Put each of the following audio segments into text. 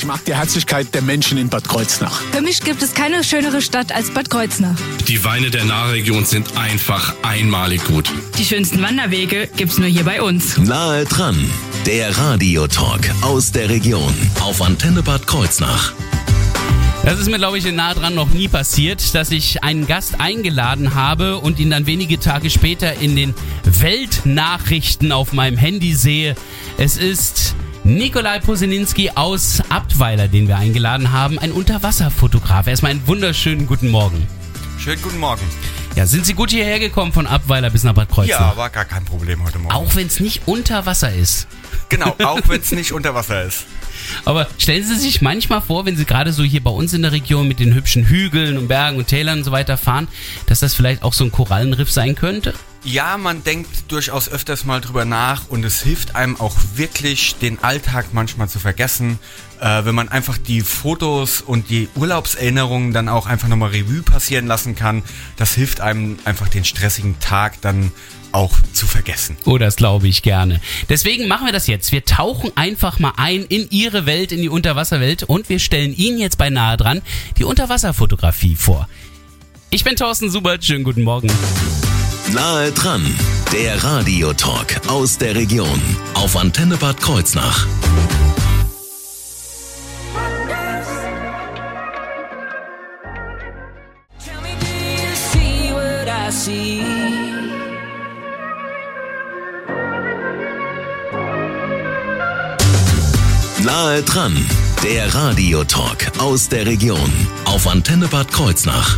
Ich mag die Herzlichkeit der Menschen in Bad Kreuznach. Für mich gibt es keine schönere Stadt als Bad Kreuznach. Die Weine der Nahregion sind einfach einmalig gut. Die schönsten Wanderwege gibt's nur hier bei uns. Nahe dran, der Radiotalk aus der Region auf Antenne Bad Kreuznach. Das ist mir, glaube ich, in nah dran noch nie passiert, dass ich einen Gast eingeladen habe und ihn dann wenige Tage später in den Weltnachrichten auf meinem Handy sehe. Es ist Nikolai Posininski aus Abtweiler, den wir eingeladen haben, ein Unterwasserfotograf. Erstmal einen wunderschönen guten Morgen. Schönen guten Morgen. Ja, sind Sie gut hierher gekommen von Abweiler bis nach Bad Kreuznach? Ja, war gar kein Problem heute Morgen. Auch wenn es nicht unter Wasser ist. Genau, auch wenn es nicht unter Wasser ist. Aber stellen Sie sich manchmal vor, wenn Sie gerade so hier bei uns in der Region mit den hübschen Hügeln und Bergen und Tälern und so weiter fahren, dass das vielleicht auch so ein Korallenriff sein könnte? Ja, man denkt durchaus öfters mal drüber nach und es hilft einem auch wirklich, den Alltag manchmal zu vergessen, äh, wenn man einfach die Fotos und die Urlaubserinnerungen dann auch einfach nochmal Revue passieren lassen kann. Das hilft einem einfach den stressigen Tag dann auch zu vergessen. Oh, das glaube ich gerne. Deswegen machen wir das jetzt. Wir tauchen einfach mal ein in Ihre Welt, in die Unterwasserwelt und wir stellen Ihnen jetzt bei nahe dran die Unterwasserfotografie vor. Ich bin Thorsten Subert, schönen guten Morgen. Nahe dran, der Radiotalk aus der Region. Auf Antenne Bad Kreuznach. Nahe dran, der Radiotalk aus der Region. Auf Antenne Bad Kreuznach.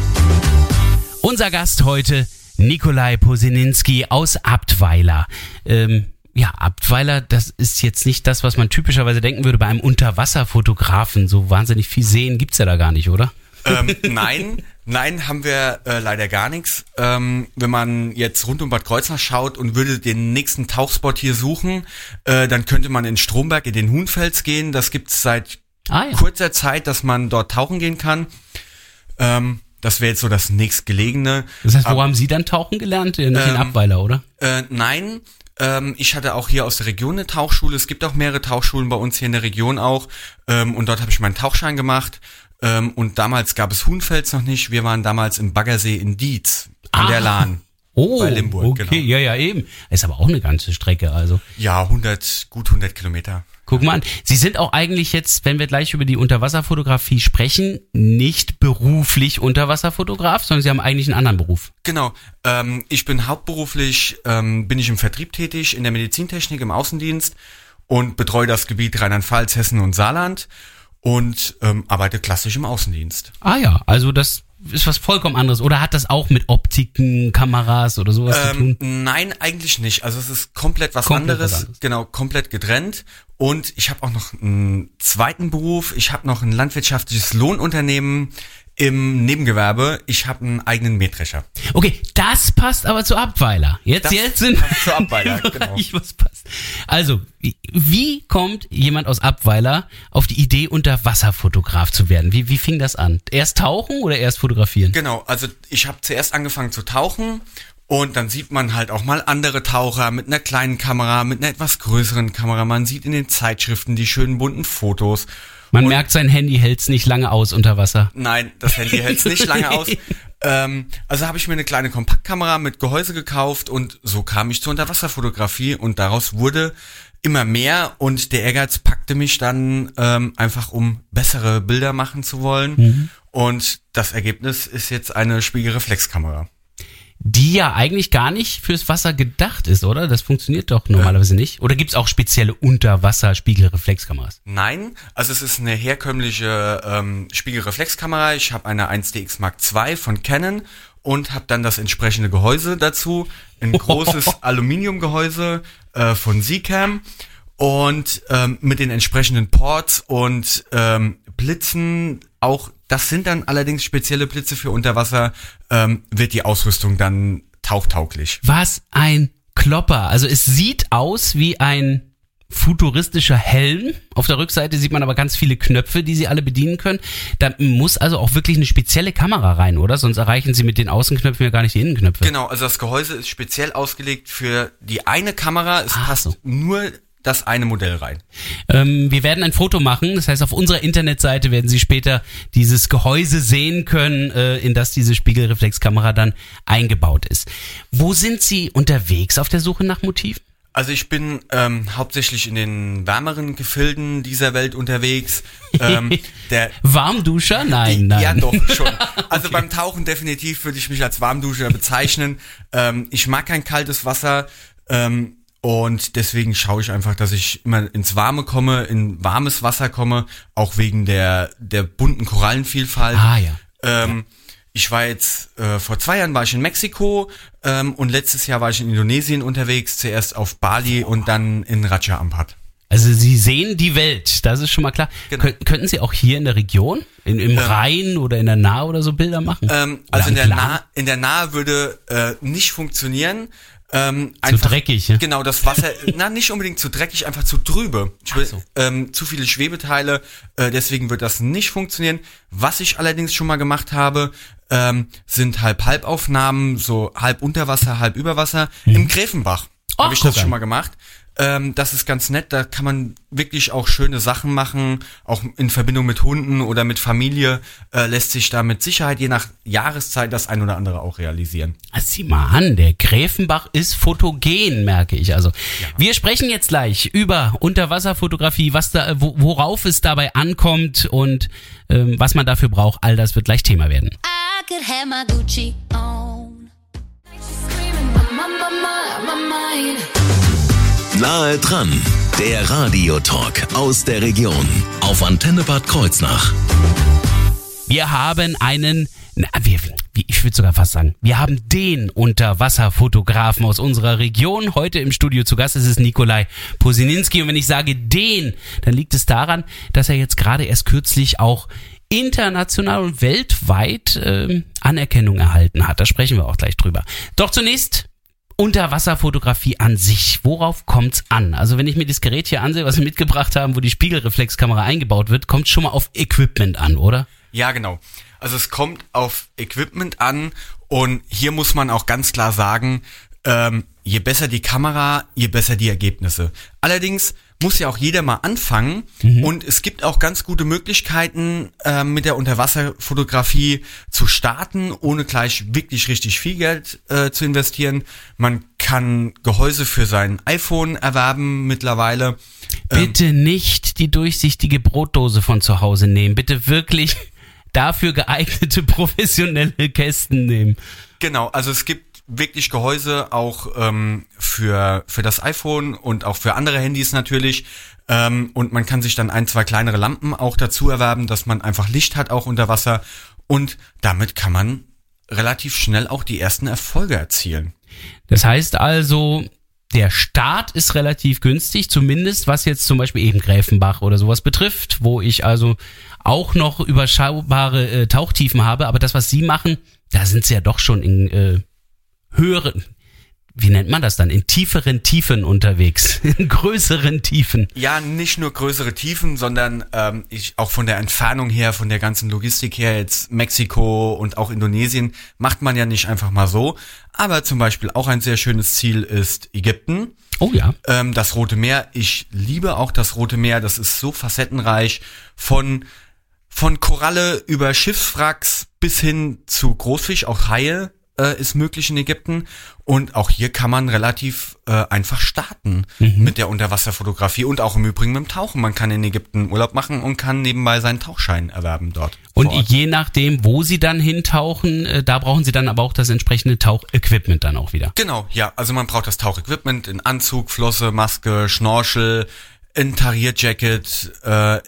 Unser Gast heute, Nikolai Posininski aus Abtweiler. Ähm, ja, Abtweiler, das ist jetzt nicht das, was man typischerweise denken würde bei einem Unterwasserfotografen. So wahnsinnig viel sehen gibt's ja da gar nicht, oder? ähm, nein, nein, haben wir äh, leider gar nichts. Ähm, wenn man jetzt rund um Bad Kreuznach schaut und würde den nächsten Tauchspot hier suchen, äh, dann könnte man in Stromberg in den Huhnfels gehen. Das gibt's seit Ah, ja. kurzer Zeit, dass man dort tauchen gehen kann. Ähm, das wäre jetzt so das nächstgelegene. Das heißt, wo Aber- haben Sie dann tauchen gelernt? Nicht in Ähm, Abweiler, oder? Äh, nein, ähm, ich hatte auch hier aus der Region eine Tauchschule. Es gibt auch mehrere Tauchschulen bei uns hier in der Region auch. Ähm, und dort habe ich meinen Tauchschein gemacht. Ähm, und damals gab es Huhnfels noch nicht. Wir waren damals im Baggersee in Dietz, an Ah. der Lahn. Oh, bei Limburg, okay, genau. ja, ja, eben. Ist aber auch eine ganze Strecke, also. Ja, 100, gut 100 Kilometer. Guck mal an. Sie sind auch eigentlich jetzt, wenn wir gleich über die Unterwasserfotografie sprechen, nicht beruflich Unterwasserfotograf, sondern Sie haben eigentlich einen anderen Beruf. Genau. Ähm, ich bin hauptberuflich, ähm, bin ich im Vertrieb tätig, in der Medizintechnik, im Außendienst und betreue das Gebiet Rheinland-Pfalz, Hessen und Saarland und ähm, arbeite klassisch im Außendienst. Ah ja, also das ist was vollkommen anderes. Oder hat das auch mit Optiken, Kameras oder sowas zu Ähm, tun? nein, eigentlich nicht. Also es ist komplett was Komplett anderes. was anderes. Genau, komplett getrennt. Und ich habe auch noch einen zweiten Beruf. Ich habe noch ein landwirtschaftliches Lohnunternehmen im Nebengewerbe. Ich habe einen eigenen Mähdrescher. Okay, das passt aber zu Abweiler. Jetzt, Das jetzt sind passt zu Abweiler, genau. Was passt. Also, wie- wie kommt jemand aus Abweiler auf die Idee, Unterwasserfotograf zu werden? Wie, wie fing das an? Erst tauchen oder erst fotografieren? Genau, also ich habe zuerst angefangen zu tauchen und dann sieht man halt auch mal andere Taucher mit einer kleinen Kamera, mit einer etwas größeren Kamera. Man sieht in den Zeitschriften die schönen bunten Fotos. Man Und- merkt, sein Handy hält's nicht lange aus unter Wasser. Nein, das Handy hält nicht lange aus. Ähm, also habe ich mir eine kleine Kompaktkamera mit Gehäuse gekauft und so kam ich zur Unterwasserfotografie und daraus wurde immer mehr und der Ehrgeiz packte mich dann ähm, einfach, um bessere Bilder machen zu wollen. Und das Ergebnis ist jetzt eine Spiegelreflexkamera. Die ja eigentlich gar nicht fürs Wasser gedacht ist, oder? Das funktioniert doch normalerweise nicht. Oder gibt's auch spezielle Unterwasser-Spiegelreflexkameras? Nein, also es ist eine herkömmliche ähm, Spiegelreflexkamera. Ich habe eine 1DX Mark II von Canon und habe dann das entsprechende Gehäuse dazu. Ein großes Aluminiumgehäuse äh, von Zcam und ähm, mit den entsprechenden Ports und ähm, Blitzen auch. Das sind dann allerdings spezielle Blitze für Unterwasser. Ähm, wird die Ausrüstung dann tauchtauglich. Was ein Klopper. Also es sieht aus wie ein futuristischer Helm. Auf der Rückseite sieht man aber ganz viele Knöpfe, die sie alle bedienen können. Da muss also auch wirklich eine spezielle Kamera rein, oder? Sonst erreichen sie mit den Außenknöpfen ja gar nicht die Innenknöpfe. Genau, also das Gehäuse ist speziell ausgelegt für die eine Kamera. Es Ach passt so. nur das eine Modell rein. Ähm, wir werden ein Foto machen, das heißt, auf unserer Internetseite werden Sie später dieses Gehäuse sehen können, äh, in das diese Spiegelreflexkamera dann eingebaut ist. Wo sind Sie unterwegs auf der Suche nach Motiven? Also ich bin ähm, hauptsächlich in den wärmeren Gefilden dieser Welt unterwegs. Ähm, der Warmduscher? Nein, nein. Ja, doch, schon. Also beim Tauchen definitiv würde ich mich als Warmduscher bezeichnen. Ähm, ich mag kein kaltes Wasser. Ähm, und deswegen schaue ich einfach, dass ich immer ins Warme komme, in warmes Wasser komme, auch wegen der, der bunten Korallenvielfalt. Ah, ja. Ähm, Ich war jetzt, äh, vor zwei Jahren war ich in Mexiko ähm, und letztes Jahr war ich in Indonesien unterwegs, zuerst auf Bali und dann in Raja Ampat. Also Sie sehen die Welt, das ist schon mal klar. Genau. Kön könnten Sie auch hier in der Region, in, im Rhein oder in der Nahe oder so Bilder machen? Ähm, also in der? Nahe, in der Nahe würde äh, nicht funktionieren. Ähm, Zu dreckig, ja? Genau, das Wasser, na nicht unbedingt zu dreckig, einfach zu trübe. So. ähm, zu viele Schwebeteile, äh, deswegen wird das nicht funktionieren. Was ich allerdings schon mal gemacht habe, ähm, sind Halb-Halb-Aufnahmen, so halb unter Wasser, halb über Wasser. Im Gräfenbach Mhm. Ach, habe ich das schon mal gemacht. Ähm, das ist ganz nett, da kann man wirklich auch schöne Sachen machen, auch in Verbindung mit Hunden oder mit Familie äh, lässt sich da mit Sicherheit je nach Jahreszeit das ein oder andere auch realisieren. Ah, Sieh mal an, der Gräfenbach ist fotogen, merke ich. Also, wir sprechen jetzt gleich über Unterwasserfotografie, was da, wo, worauf es dabei ankommt und ähm, was man dafür braucht. All das wird gleich Thema werden. I could have my Gucci on. Screaming, I'm on my mind, my mind. Nahe dran, der Radiotalk aus der Region auf Antenne Bad Kreuznach. Wir haben einen, na, wir, ich würde sogar fast sagen, wir haben den Unterwasserfotografen aus unserer Region. Heute im Studio zu Gast ist es Nikolai Posininski. Und wenn ich sage den, dann liegt es daran, dass er jetzt gerade erst kürzlich auch international und weltweit ähm, Anerkennung erhalten hat. Da sprechen wir auch gleich drüber. Doch zunächst Unterwasserfotografie an sich. Worauf kommt's an? Also wenn ich mir das Gerät hier ansehe, was wir mitgebracht haben, wo die Spiegelreflexkamera eingebaut wird, kommt schon mal auf Equipment an, oder? Ja, genau. Also es kommt auf Equipment an und hier muss man auch ganz klar sagen, ähm, je besser die Kamera, je besser die Ergebnisse. Allerdings muss ja auch jeder mal anfangen und es gibt auch ganz gute Möglichkeiten ähm, mit der Unterwasserfotografie zu starten, ohne gleich wirklich richtig viel Geld äh, zu investieren. Man kann Gehäuse für sein iPhone erwerben mittlerweile. Ähm, Bitte nicht die durchsichtige Brotdose von zu Hause nehmen. Bitte wirklich dafür geeignete professionelle Kästen nehmen. Genau, also es gibt wirklich Gehäuse auch ähm, für, für das iPhone und auch für andere Handys natürlich. Ähm, und man kann sich dann ein, zwei kleinere Lampen auch dazu erwerben, dass man einfach Licht hat auch unter Wasser. Und damit kann man relativ schnell auch die ersten Erfolge erzielen. Das heißt also, der Start ist relativ günstig, zumindest was jetzt zum Beispiel eben Gräfenbach oder sowas betrifft, wo ich also auch noch überschaubare äh, Tauchtiefen habe. Aber das, was Sie machen, da sind Sie ja doch schon in äh, höheren, wie nennt man das dann, in tieferen Tiefen unterwegs, in größeren Tiefen. Ja, nicht nur größere Tiefen, sondern ähm, ich auch von der Entfernung her, von der ganzen Logistik her, jetzt Mexiko und auch Indonesien, macht man ja nicht einfach mal so. Aber zum Beispiel auch ein sehr schönes Ziel ist Ägypten. Oh ja. Ähm, das Rote Meer, ich liebe auch das Rote Meer, das ist so facettenreich von von Koralle über Schiffswracks bis hin zu Großfisch, auch Haie äh, ist möglich in Ägypten und auch hier kann man relativ äh, einfach starten mit der Unterwasserfotografie und auch im Übrigen mit dem Tauchen. Man kann in Ägypten Urlaub machen und kann nebenbei seinen Tauchschein erwerben dort. Und je nachdem, wo Sie dann hintauchen, äh, da brauchen Sie dann aber auch das entsprechende Tauchequipment dann auch wieder. Genau, ja. Also man braucht das Tauchequipment in Anzug, Flosse, Maske, Schnorchel, ein Tarierjacket, äh,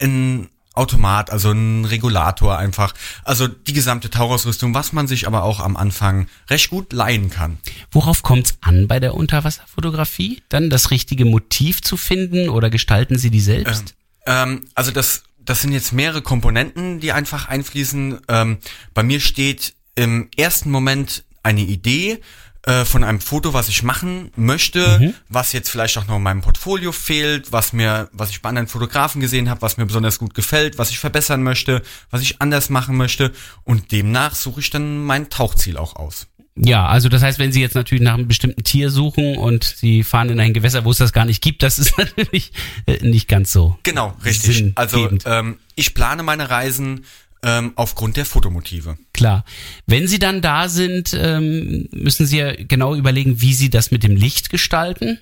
ein Automat, also ein Regulator einfach. Also die gesamte Tauchausrüstung, was man sich aber auch am Anfang recht gut leihen kann. Worauf kommt's an bei der Unterwasserfotografie? Dann das richtige Motiv zu finden oder gestalten Sie die selbst? Ähm, also das, das sind jetzt mehrere Komponenten, die einfach einfließen. Ähm, bei mir steht im ersten Moment eine Idee äh, von einem Foto, was ich machen möchte, was jetzt vielleicht auch noch in meinem Portfolio fehlt, was mir, was ich bei anderen Fotografen gesehen habe, was mir besonders gut gefällt, was ich verbessern möchte, was ich anders machen möchte und demnach suche ich dann mein Tauchziel auch aus. Ja, also das heißt, wenn Sie jetzt natürlich nach einem bestimmten Tier suchen und Sie fahren in ein Gewässer, wo es das gar nicht gibt, das ist natürlich äh, nicht ganz so. Genau, richtig. Also ähm, ich plane meine Reisen ähm, aufgrund der Fotomotive. Klar. Wenn Sie dann da sind, ähm, müssen Sie ja genau überlegen, wie Sie das mit dem Licht gestalten.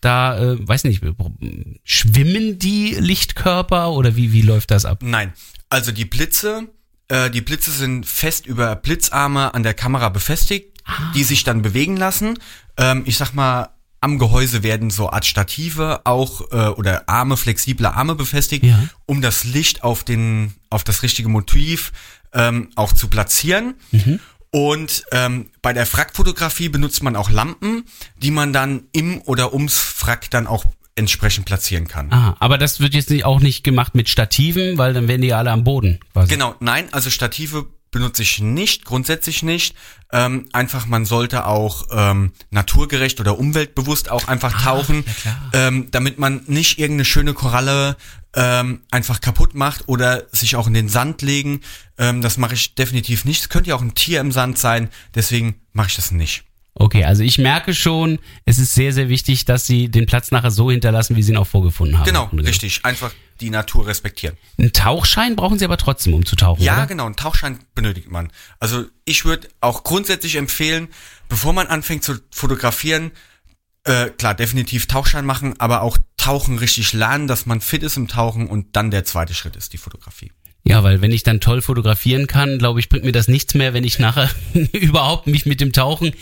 Da, äh, weiß nicht, schwimmen die Lichtkörper oder wie, wie läuft das ab? Nein, also die Blitze, äh, die Blitze sind fest über Blitzarme an der Kamera befestigt, die sich dann bewegen lassen. Ähm, ich sag mal, am Gehäuse werden so Art Stative auch äh, oder Arme, flexible Arme befestigt, Ja. um das Licht auf den, auf das richtige Motiv ähm, auch zu platzieren. Und ähm, bei der Frackfotografie benutzt man auch Lampen, die man dann im oder ums Frack dann auch entsprechend platzieren kann. Ah, aber das wird jetzt nicht, auch nicht gemacht mit Stativen, weil dann wären die alle am Boden. Quasi. Genau, nein, also Stative benutze ich nicht, grundsätzlich nicht. Ähm, einfach, man sollte auch ähm, naturgerecht oder umweltbewusst auch einfach tauchen, ja ähm, damit man nicht irgendeine schöne Koralle ähm, einfach kaputt macht oder sich auch in den Sand legen. Ähm, das mache ich definitiv nicht. Es könnte ja auch ein Tier im Sand sein, deswegen mache ich das nicht. Okay, also ich merke schon, es ist sehr, sehr wichtig, dass Sie den Platz nachher so hinterlassen, wie Sie ihn auch vorgefunden haben. Genau, richtig. Einfach die Natur respektieren. Einen Tauchschein brauchen Sie aber trotzdem, um zu tauchen, Ja, oder? genau, einen Tauchschein benötigt man. Also ich würde auch grundsätzlich empfehlen, bevor man anfängt zu fotografieren, äh, klar, definitiv Tauchschein machen, aber auch Tauchen richtig lernen, dass man fit ist im Tauchen und dann der zweite Schritt ist die Fotografie. Ja, weil wenn ich dann toll fotografieren kann, glaube ich, bringt mir das nichts mehr, wenn ich nachher überhaupt mich mit dem Tauchen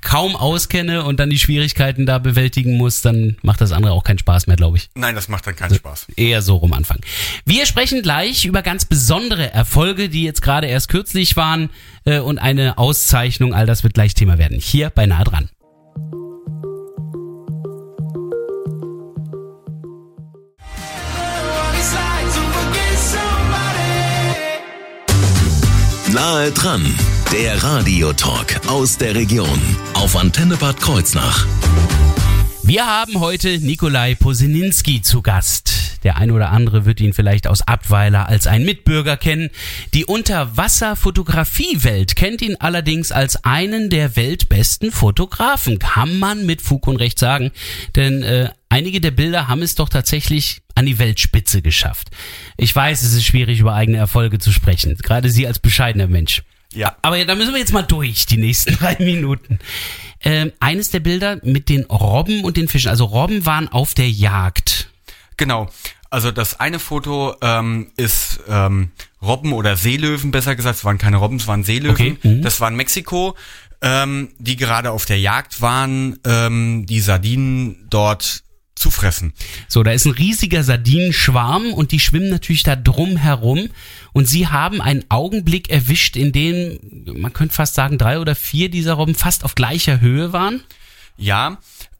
kaum auskenne und dann die Schwierigkeiten da bewältigen muss, dann macht das andere auch keinen Spaß mehr, glaube ich. Nein, das macht dann keinen Spaß. Eher so rum anfangen. Wir sprechen gleich über ganz besondere Erfolge, die jetzt gerade erst kürzlich waren äh, und eine Auszeichnung. All das wird gleich Thema werden. Hier bei Nah dran. Nahe dran, der Radiotalk aus der Region auf Antenne Bad Kreuznach. Wir haben heute Nikolai Posininski zu Gast. Der ein oder andere wird ihn vielleicht aus Abweiler als ein Mitbürger kennen. Die Unterwasserfotografiewelt kennt ihn allerdings als einen der weltbesten Fotografen. Kann man mit Fug und Recht sagen. Denn äh, einige der Bilder haben es doch tatsächlich an die Weltspitze geschafft. Ich weiß, es ist schwierig, über eigene Erfolge zu sprechen. Gerade Sie als bescheidener Mensch. Ja. Aber da müssen wir jetzt mal durch, die nächsten drei Minuten. Ähm, eines der Bilder mit den Robben und den Fischen. Also Robben waren auf der Jagd. Genau. Also das eine Foto ähm, ist ähm, Robben oder Seelöwen, besser gesagt. Es waren keine Robben, es waren Seelöwen. Okay, mhm. Das war in Mexiko, ähm, die gerade auf der Jagd waren, ähm, die Sardinen dort zu fressen. So, da ist ein riesiger Sardinenschwarm und die schwimmen natürlich da drum herum. Und sie haben einen Augenblick erwischt, in dem, man könnte fast sagen, drei oder vier dieser Robben fast auf gleicher Höhe waren. Ja,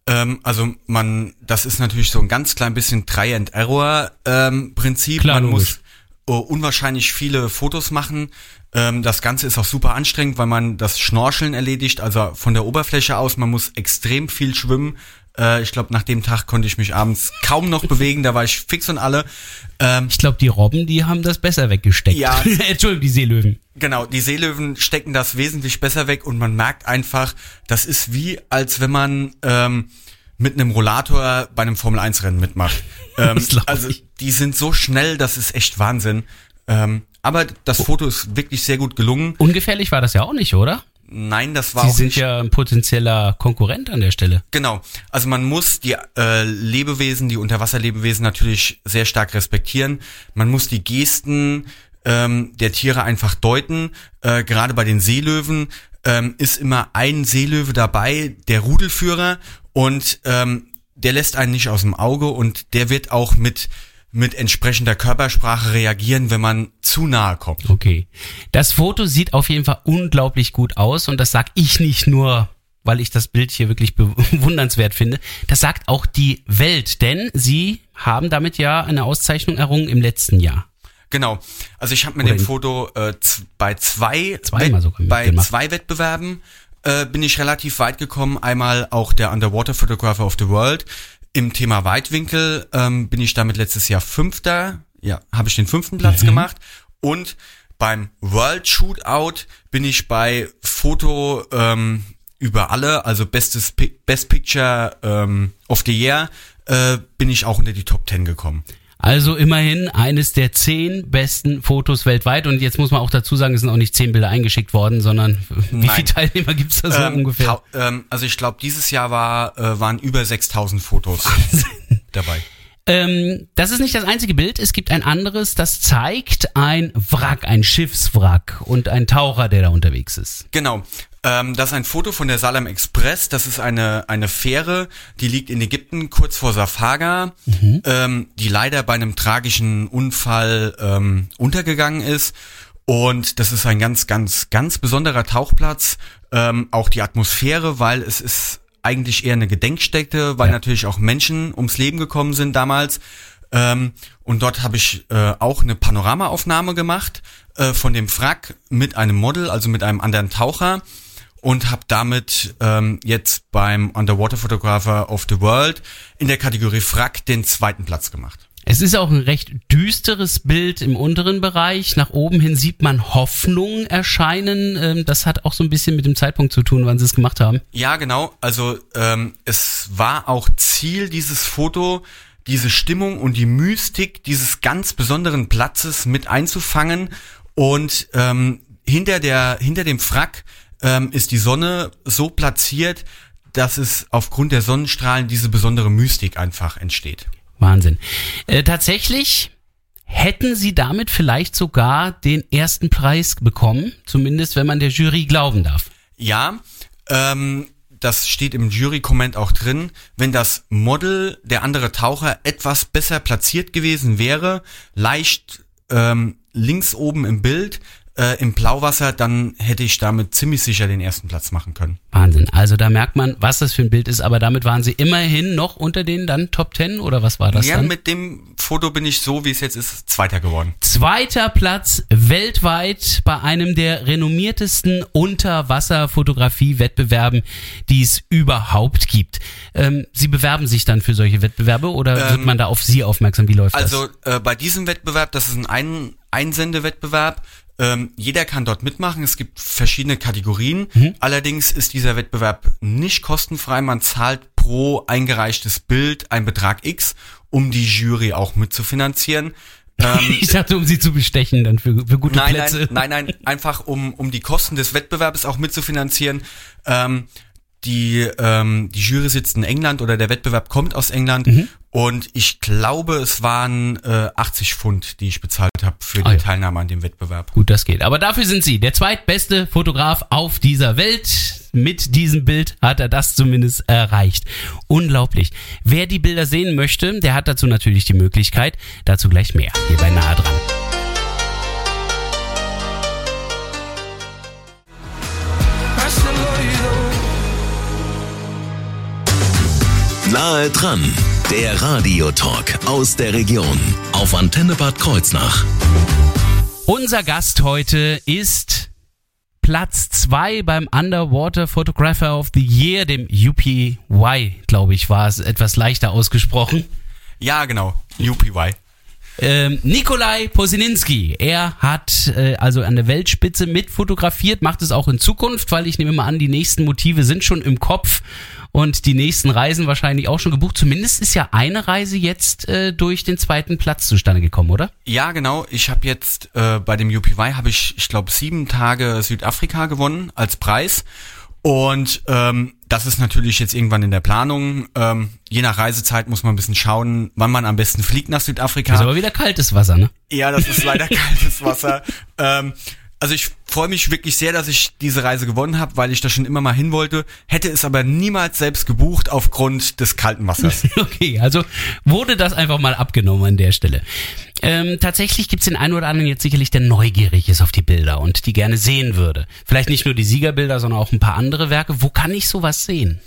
ähm, also man, das ist natürlich so ein ganz klein bisschen Try and Error ähm, Prinzip. Klar, man logisch. muss äh, unwahrscheinlich viele Fotos machen. Ähm, das Ganze ist auch super anstrengend, weil man das Schnorcheln erledigt, also von der Oberfläche aus. Man muss extrem viel schwimmen. Äh, ich glaube, nach dem Tag konnte ich mich abends kaum noch bewegen. Da war ich fix und alle. Ähm, Ich glaube, die Robben, die haben das besser weggesteckt. Ja. Entschuldigung, die Seelöwen. Genau, die Seelöwen stecken das wesentlich besser weg und man merkt einfach, das ist wie, als wenn man ähm, mit einem Rollator bei einem Formel-1-Rennen mitmacht. Ähm, also die sind so schnell, das ist echt Wahnsinn. Ähm, aber das Foto ist wirklich sehr gut gelungen. Ungefährlich war das ja auch nicht, oder? Nein, das war Sie sind nicht ja ein potenzieller Konkurrent an der Stelle. Genau. Also man muss die äh, Lebewesen, die Unterwasserlebewesen natürlich sehr stark respektieren. Man muss die Gesten ähm, der Tiere einfach deuten. Äh, gerade bei den Seelöwen ähm, ist immer ein Seelöwe dabei, der Rudelführer, und ähm, der lässt einen nicht aus dem Auge und der wird auch mit mit entsprechender Körpersprache reagieren, wenn man zu nahe kommt. Okay. Das Foto sieht auf jeden Fall unglaublich gut aus und das sag ich nicht nur, weil ich das Bild hier wirklich bewundernswert finde. Das sagt auch die Welt, denn sie haben damit ja eine Auszeichnung errungen im letzten Jahr. Genau. Also ich habe mit Oder dem Foto äh, bei zwei sogar bei zwei Wettbewerben äh, bin ich relativ weit gekommen. Einmal auch der Underwater Photographer of the World. Im Thema Weitwinkel ähm, bin ich damit letztes Jahr Fünfter. Ja, habe ich den fünften Platz Mhm. gemacht. Und Beim World Shootout bin ich bei Foto ähm, über alle, also bestes Best Picture ähm, of the Year, äh, bin ich auch unter die Top 10 gekommen. Also immerhin eines der zehn besten Fotos weltweit. Und jetzt muss man auch dazu sagen, es sind auch nicht zehn Bilder eingeschickt worden, sondern wie Nein. viele Teilnehmer gibt's da so Ähm, ungefähr? ähm, also ich glaube, dieses Jahr war, äh, waren über 6000 Fotos dabei. Ähm, das ist nicht das einzige Bild. Es gibt ein anderes, das zeigt ein Wrack, ein Schiffswrack und ein Taucher, der da unterwegs ist. Genau. Ähm, das ist ein Foto von der Salam Express. Das ist eine, eine Fähre, die liegt in Ägypten kurz vor Safaga, ähm, die leider bei einem tragischen Unfall ähm, untergegangen ist. Und das ist ein ganz, ganz, ganz besonderer Tauchplatz. Ähm, auch die Atmosphäre, weil es ist eigentlich eher eine Gedenkstätte, weil Ja. natürlich auch Menschen ums Leben gekommen sind damals. Ähm, und dort habe ich äh, auch eine Panoramaaufnahme gemacht äh, von dem Wrack mit einem Model, also mit einem anderen Taucher und habe damit ähm, jetzt beim Underwater Photographer of the World in der Kategorie Wrack den zweiten Platz gemacht. Es ist auch ein recht düsteres Bild im unteren Bereich. Nach oben hin sieht man Hoffnung erscheinen. Ähm, das hat auch so ein bisschen mit dem Zeitpunkt zu tun, wann sie es gemacht haben. Ja, genau. Also ähm, es war auch Ziel dieses Foto, diese Stimmung und die Mystik dieses ganz besonderen Platzes mit einzufangen. Und ähm, hinter der hinter dem Frack ähm, ist die Sonne so platziert, dass es aufgrund der Sonnenstrahlen diese besondere Mystik einfach entsteht. Wahnsinn. Äh, tatsächlich hätten sie damit vielleicht sogar den ersten Preis bekommen, zumindest wenn man der Jury glauben darf. Ja, ähm, das steht im Jury-Comment auch drin. Wenn das Model, der andere Taucher, etwas besser platziert gewesen wäre, leicht ähm, links oben im Bild, äh, im Blauwasser, dann hätte ich damit ziemlich sicher den ersten Platz machen können. Wahnsinn. Also da merkt man, was das für ein Bild ist, aber damit waren sie immerhin noch unter den dann Top Ten oder was war das ja, dann? mit dem Foto bin ich so, wie es jetzt ist, Zweiter geworden. Zweiter Platz weltweit bei einem der renommiertesten Unterwasserfotografie-Wettbewerben, die es überhaupt gibt. Ähm, sie bewerben sich dann für solche Wettbewerbe oder wird Ähm, man da auf Sie aufmerksam? Wie läuft das? Also äh, bei diesem Wettbewerb, das ist ein, ein Einsendewettbewerb, ähm, jeder kann dort mitmachen. Es gibt verschiedene Kategorien. Allerdings ist dieser Wettbewerb nicht kostenfrei. Man zahlt pro eingereichtes Bild einen Betrag X, um die Jury auch mitzufinanzieren. Ähm, Ich dachte, um Sie zu bestechen dann für, für gute nein, Plätze. nein, nein, nein, einfach um, um die Kosten des Wettbewerbs auch mitzufinanzieren. Ähm, die, ähm, die Jury sitzt in England oder der Wettbewerb kommt aus England Mhm. und ich glaube, es waren äh, 80 Pfund, die ich bezahlt habe für die Ah ja. Teilnahme an dem Wettbewerb. Gut, das geht. Aber dafür sind Sie der zweitbeste Fotograf auf dieser Welt. Mit diesem Bild hat er das zumindest erreicht. Unglaublich. Wer die Bilder sehen möchte, der hat dazu natürlich die Möglichkeit. Dazu gleich mehr. Hier bei Nahe dran. Nahe dran, der Radiotalk aus der Region auf Antenne Bad Kreuznach. Unser Gast heute ist Platz zwei beim Underwater Photographer of the Year, dem UPY, glaube ich, war es etwas leichter ausgesprochen. Ja, genau, UPY. Ähm, Nikolai Posininski, er hat äh, also an der Weltspitze mit fotografiert, macht es auch in Zukunft, weil ich nehme mal an, die nächsten Motive sind schon im Kopf und die nächsten Reisen wahrscheinlich auch schon gebucht. Zumindest ist ja eine Reise jetzt äh, durch den zweiten Platz zustande gekommen, oder? Ja, genau. Ich habe jetzt äh, bei dem UPY habe ich, ich glaube, sieben Tage Südafrika gewonnen als Preis. Und ähm, das ist natürlich jetzt irgendwann in der Planung. Ähm, je nach Reisezeit muss man ein bisschen schauen, wann man am besten fliegt nach Südafrika. Ist aber wieder kaltes Wasser, ne? Ja, das ist leider kaltes Wasser. Ähm, also ich freue mich wirklich sehr, dass ich diese Reise gewonnen habe, weil ich da schon immer mal hin wollte. Hätte es aber niemals selbst gebucht aufgrund des kalten Wassers. Okay, also wurde das einfach mal abgenommen an der Stelle. Ähm, tatsächlich gibt's den einen oder anderen jetzt sicherlich, der neugierig ist auf die Bilder und die gerne sehen würde. Vielleicht nicht nur die Siegerbilder, sondern auch ein paar andere Werke. Wo kann ich sowas sehen?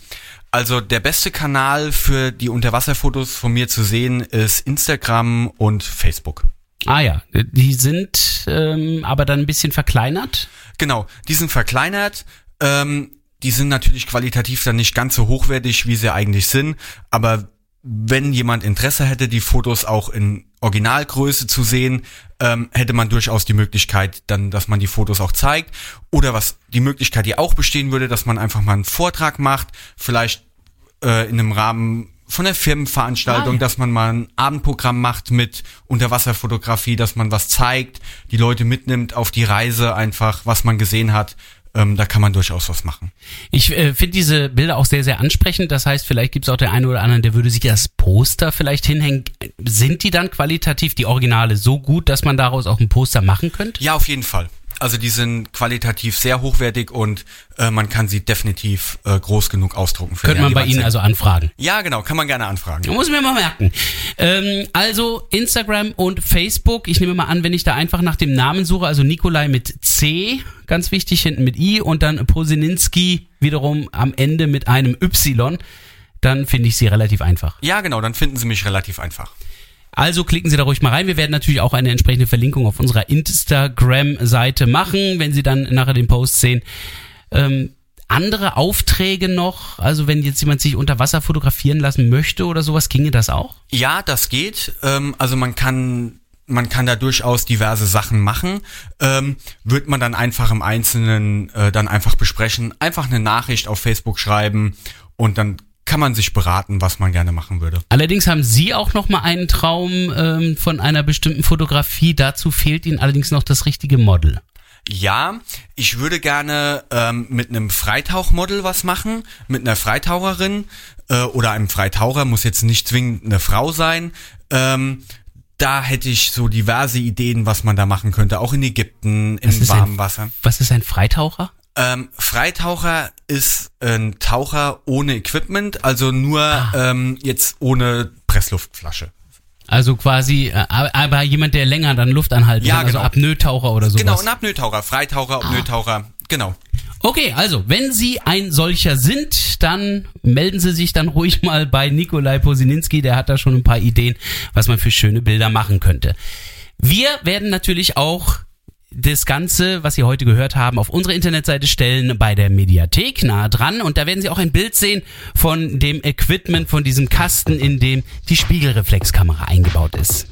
Also der beste Kanal für die Unterwasserfotos von mir zu sehen ist Instagram und Facebook. Ah ja, die sind ähm, aber dann ein bisschen verkleinert. Genau, die sind verkleinert. Ähm, die sind natürlich qualitativ dann nicht ganz so hochwertig, wie sie eigentlich sind. Aber wenn jemand Interesse hätte, die Fotos auch in Originalgröße zu sehen, ähm, hätte man durchaus die Möglichkeit, dann, dass man die Fotos auch zeigt. Oder was die Möglichkeit, die auch bestehen würde, dass man einfach mal einen Vortrag macht, vielleicht äh, in einem Rahmen von der Firmenveranstaltung, Ah, ja. dass man mal ein Abendprogramm macht mit Unterwasserfotografie, dass man was zeigt, die Leute mitnimmt auf die Reise einfach, was man gesehen hat. Ähm, da kann man durchaus was machen. Ich äh, finde diese Bilder auch sehr, sehr ansprechend. Das heißt, vielleicht gibt es auch der eine oder andere, der würde sich das Poster vielleicht hinhängen. Sind die dann qualitativ, die Originale, so gut, dass man daraus auch ein Poster machen könnte? Ja, auf jeden Fall. Also die sind qualitativ sehr hochwertig und äh, man kann sie definitiv äh, groß genug ausdrucken. für Könnte man bei Ihnen also anfragen. Ja, genau, kann man gerne anfragen. Muss ich mir mal merken. Ähm, also Instagram und Facebook. Ich nehme mal an, wenn ich da einfach nach dem Namen suche, also Nikolai mit C, ganz wichtig, hinten mit I und dann Posininski wiederum am Ende mit einem Y, dann finde ich sie relativ einfach. Ja, genau, dann finden Sie mich relativ einfach. Also klicken Sie da ruhig mal rein. Wir werden natürlich auch eine entsprechende Verlinkung auf unserer Instagram-Seite machen, wenn Sie dann nachher den Post sehen. Ähm, andere Aufträge noch, also wenn jetzt jemand sich unter Wasser fotografieren lassen möchte oder sowas, ginge das auch? Ja, das geht. Ähm, also man kann man kann da durchaus diverse Sachen machen. Ähm, wird man dann einfach im Einzelnen äh, dann einfach besprechen. Einfach eine Nachricht auf Facebook schreiben und dann kann man sich beraten, was man gerne machen würde. Allerdings haben Sie auch noch mal einen Traum ähm, von einer bestimmten Fotografie. Dazu fehlt Ihnen allerdings noch das richtige Model. Ja, ich würde gerne ähm, mit einem Freitauchmodel was machen, mit einer Freitaucherin äh, oder einem Freitaucher, muss jetzt nicht zwingend eine Frau sein. Ähm, da hätte ich so diverse Ideen, was man da machen könnte, auch in Ägypten, Was im ist ein- warmen Wasser. Was ist ein Freitaucher? Ähm, Freitaucher ist ein Taucher ohne Equipment, also nur Ah. ähm, jetzt ohne Pressluftflasche. Also quasi, äh, aber jemand, der länger dann Luft anhalten Ja, kann, also genau. Apnoe-Taucher oder sowas. Genau, ein Apnoe-Taucher, Freitaucher, Apnoe-Taucher, genau. Okay, also, wenn Sie ein solcher sind, dann melden Sie sich dann ruhig mal bei Nikolai Posininski, der hat da schon ein paar Ideen, was man für schöne Bilder machen könnte. Wir werden natürlich auch das Ganze, was Sie heute gehört haben, auf unsere Internetseite stellen bei der Mediathek nahe dran und da werden Sie auch ein Bild sehen von dem Equipment, von diesem Kasten, in dem die Spiegelreflexkamera eingebaut ist.